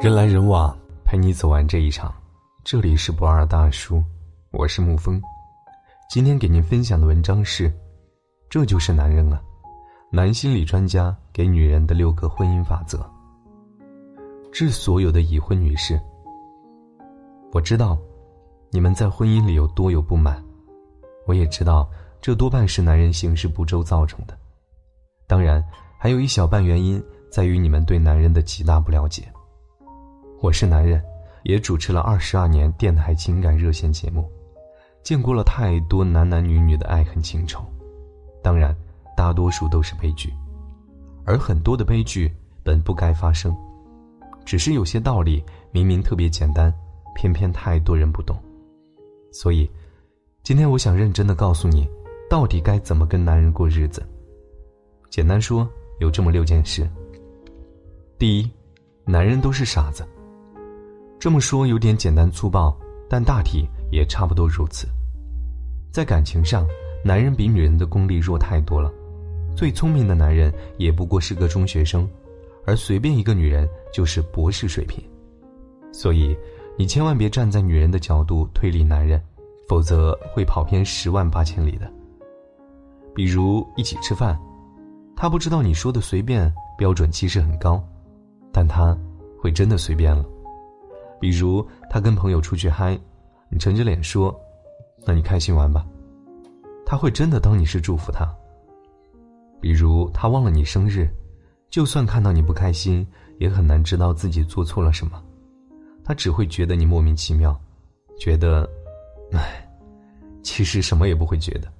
人来人往，陪你走完这一场。这里是不二大叔，我是沐风。今天给您分享的文章是：这就是男人啊！男心理专家给女人的六个婚姻法则。致所有的已婚女士，我知道你们在婚姻里有多有不满，我也知道这多半是男人行事不周造成的。当然，还有一小半原因在于你们对男人的极大不了解。我是男人，也主持了二十二年电台情感热线节目，见过了太多男男女女的爱恨情仇，当然，大多数都是悲剧，而很多的悲剧本不该发生，只是有些道理明明特别简单，偏偏太多人不懂，所以，今天我想认真的告诉你，到底该怎么跟男人过日子。简单说，有这么六件事。第一，男人都是傻子。这么说有点简单粗暴，但大体也差不多如此。在感情上，男人比女人的功力弱太多了。最聪明的男人也不过是个中学生，而随便一个女人就是博士水平。所以，你千万别站在女人的角度推理男人，否则会跑偏十万八千里的。比如一起吃饭，他不知道你说的随便标准其实很高，但他会真的随便了。比如他跟朋友出去嗨，你沉着脸说：“那你开心玩吧。”他会真的当你是祝福他。比如他忘了你生日，就算看到你不开心，也很难知道自己做错了什么，他只会觉得你莫名其妙，觉得，唉，其实什么也不会觉得，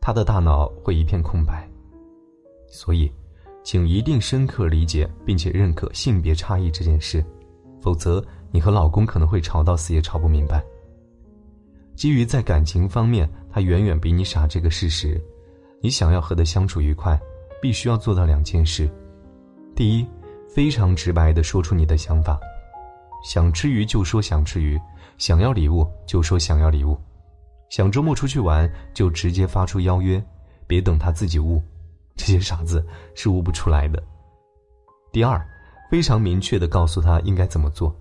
他的大脑会一片空白。所以，请一定深刻理解并且认可性别差异这件事，否则。你和老公可能会吵到死也吵不明白。基于在感情方面他远远比你傻这个事实，你想要和他相处愉快，必须要做到两件事：第一，非常直白的说出你的想法，想吃鱼就说想吃鱼，想要礼物就说想要礼物，想周末出去玩就直接发出邀约，别等他自己悟，这些傻子是悟不出来的。第二，非常明确的告诉他应该怎么做。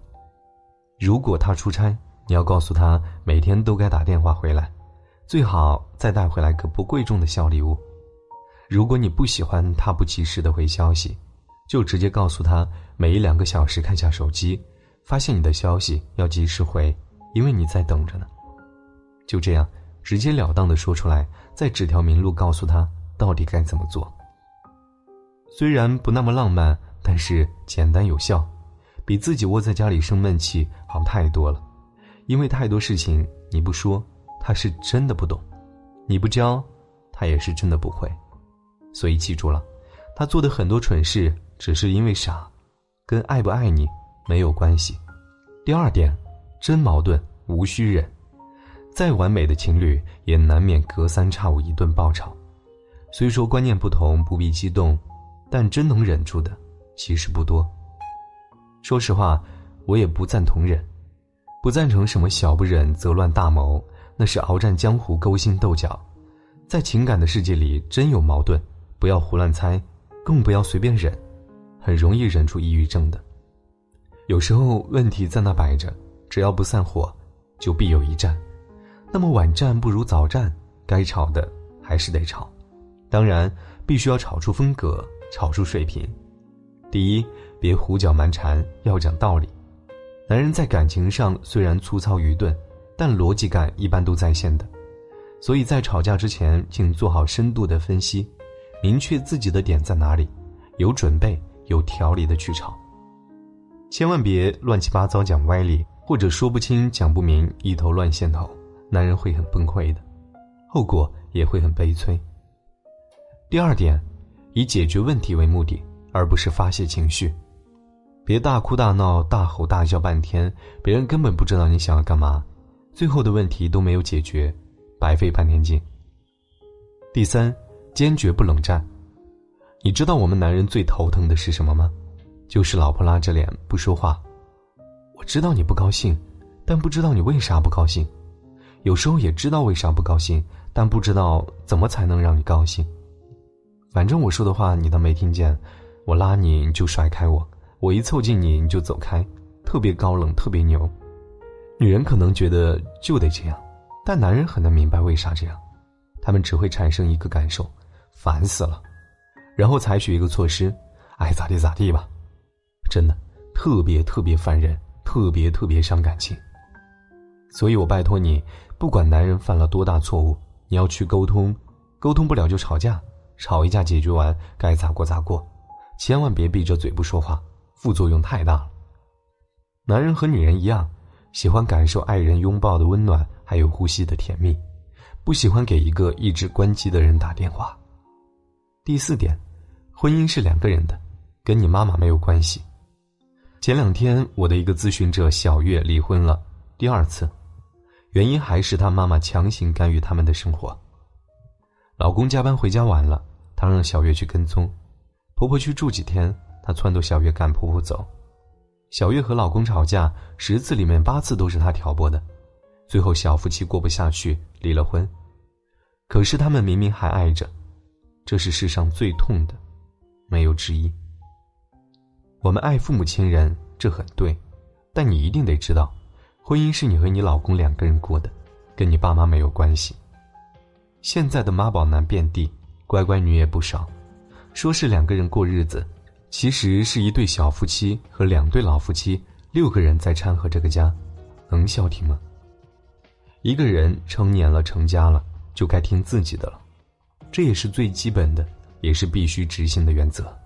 如果他出差，你要告诉他每天都该打电话回来，最好再带回来个不贵重的小礼物。如果你不喜欢他不及时的回消息，就直接告诉他每一两个小时看下手机，发现你的消息要及时回，因为你在等着呢。就这样直截了当的说出来，再指条明路告诉他到底该怎么做。虽然不那么浪漫，但是简单有效。比自己窝在家里生闷气好太多了，因为太多事情你不说，他是真的不懂；你不教，他也是真的不会。所以记住了，他做的很多蠢事只是因为傻，跟爱不爱你没有关系。第二点，真矛盾无需忍，再完美的情侣也难免隔三差五一顿爆吵。虽说观念不同不必激动，但真能忍住的其实不多。说实话，我也不赞同忍，不赞成什么小不忍则乱大谋，那是鏖战江湖、勾心斗角。在情感的世界里，真有矛盾，不要胡乱猜，更不要随便忍，很容易忍出抑郁症的。有时候问题在那摆着，只要不散伙，就必有一战。那么晚战不如早战，该吵的还是得吵，当然必须要吵出风格，吵出水平。第一。别胡搅蛮缠，要讲道理。男人在感情上虽然粗糙愚钝，但逻辑感一般都在线的。所以在吵架之前，请做好深度的分析，明确自己的点在哪里，有准备、有条理的去吵。千万别乱七八糟讲歪理，或者说不清、讲不明，一头乱线头，男人会很崩溃的，后果也会很悲催。第二点，以解决问题为目的，而不是发泄情绪。别大哭大闹、大吼大叫半天，别人根本不知道你想要干嘛，最后的问题都没有解决，白费半天劲。第三，坚决不冷战。你知道我们男人最头疼的是什么吗？就是老婆拉着脸不说话。我知道你不高兴，但不知道你为啥不高兴。有时候也知道为啥不高兴，但不知道怎么才能让你高兴。反正我说的话你都没听见，我拉你你就甩开我。我一凑近你，你就走开，特别高冷，特别牛。女人可能觉得就得这样，但男人很难明白为啥这样。他们只会产生一个感受：烦死了，然后采取一个措施，爱咋地咋地吧。真的特别特别烦人，特别特别伤感情。所以我拜托你，不管男人犯了多大错误，你要去沟通，沟通不了就吵架，吵一架解决完，该咋过咋过，千万别闭着嘴不说话，副作用太大了。男人和女人一样，喜欢感受爱人拥抱的温暖，还有呼吸的甜蜜。不喜欢给一个一直关机的人打电话。第四点，婚姻是两个人的，跟你妈妈没有关系。前两天我的一个咨询者小月离婚了，第二次，原因还是她妈妈强行干预他们的生活。老公加班回家晚了，她让小月去跟踪，婆婆去住几天，她撺掇小月赶婆婆走。小月和老公吵架，十次里面八次都是她挑拨的。最后，小夫妻过不下去，离了婚。可是他们明明还爱着，这是世上最痛的，没有之一。我们爱父母亲人，这很对，但你一定得知道，婚姻是你和你老公两个人过的，跟你爸妈没有关系。现在的妈宝男遍地，乖乖女也不少，说是两个人过日子，其实是一对小夫妻和两对老夫妻，六个人在掺和这个家，能消停吗？一个人成年了，成家了，就该听自己的了，这也是最基本的，也是必须执行的原则。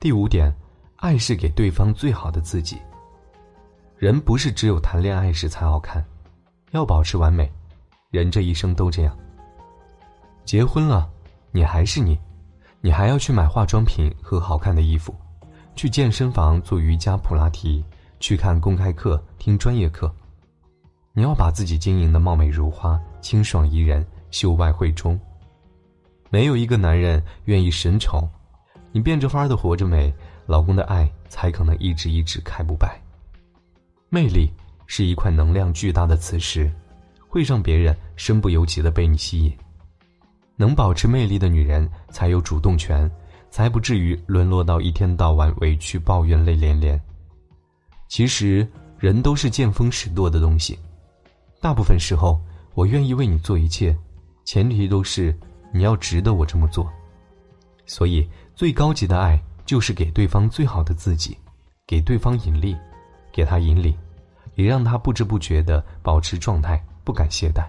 第五点，爱是给对方最好的自己。人不是只有谈恋爱时才好看，要保持完美，人这一生都这样。结婚了，你还是你，你还要去买化妆品和好看的衣服，去健身房做瑜伽、普拉提，去看公开课、听专业课。你要把自己经营的貌美如花、清爽宜人、秀外慧中。没有一个男人愿意神丑，你变着法的活着美，老公的爱才可能一直一直开不败。魅力是一块能量巨大的磁石，会让别人身不由己的被你吸引。能保持魅力的女人才有主动权，才不至于沦落到一天到晚委屈抱怨、泪连连。其实人都是见风使舵的东西。大部分时候，我愿意为你做一切，前提都是你要值得我这么做。所以，最高级的爱就是给对方最好的自己，给对方引力，给他引领，也让他不知不觉的保持状态，不敢懈怠。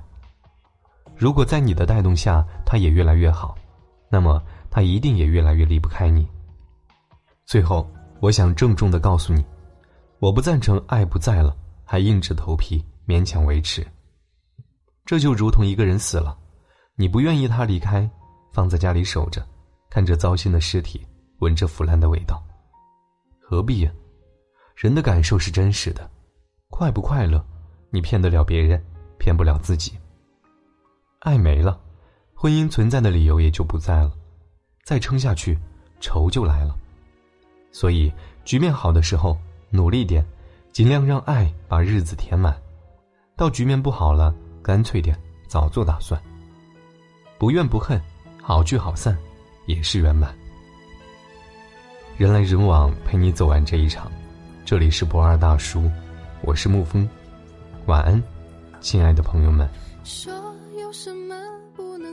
如果在你的带动下，他也越来越好，那么他一定也越来越离不开你。最后，我想郑重的告诉你，我不赞成爱不在了还硬着头皮。勉强维持，这就如同一个人死了，你不愿意他离开，放在家里守着，看着糟心的尸体，闻着腐烂的味道，何必呀？人的感受是真实的，快不快乐，你骗得了别人，骗不了自己。爱没了，婚姻存在的理由也就不在了，再撑下去，愁就来了。所以，局面好的时候努力点，尽量让爱把日子填满。到局面不好了，干脆点，早做打算。不怨不恨，好聚好散，也是圆满。人来人往，陪你走完这一场。这里是不二大叔，我是沐风，晚安，亲爱的朋友们。说有什么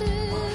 是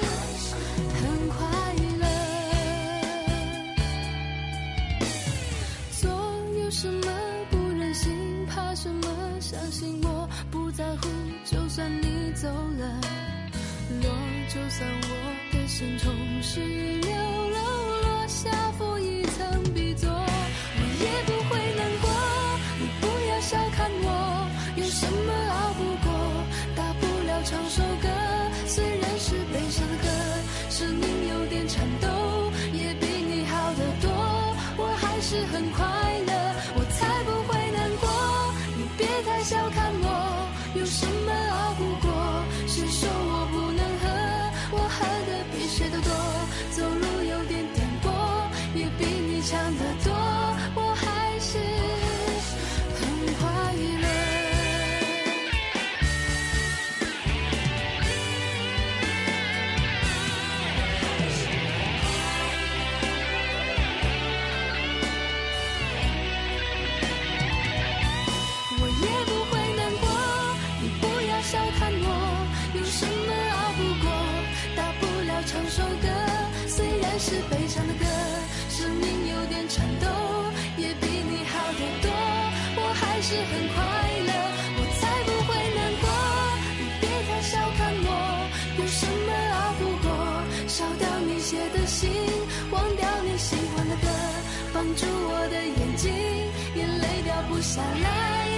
是很快乐我才不会难过。你别太小看我有什么熬不过烧掉你写的信忘掉你喜欢的歌放住我的眼睛眼泪掉不下来。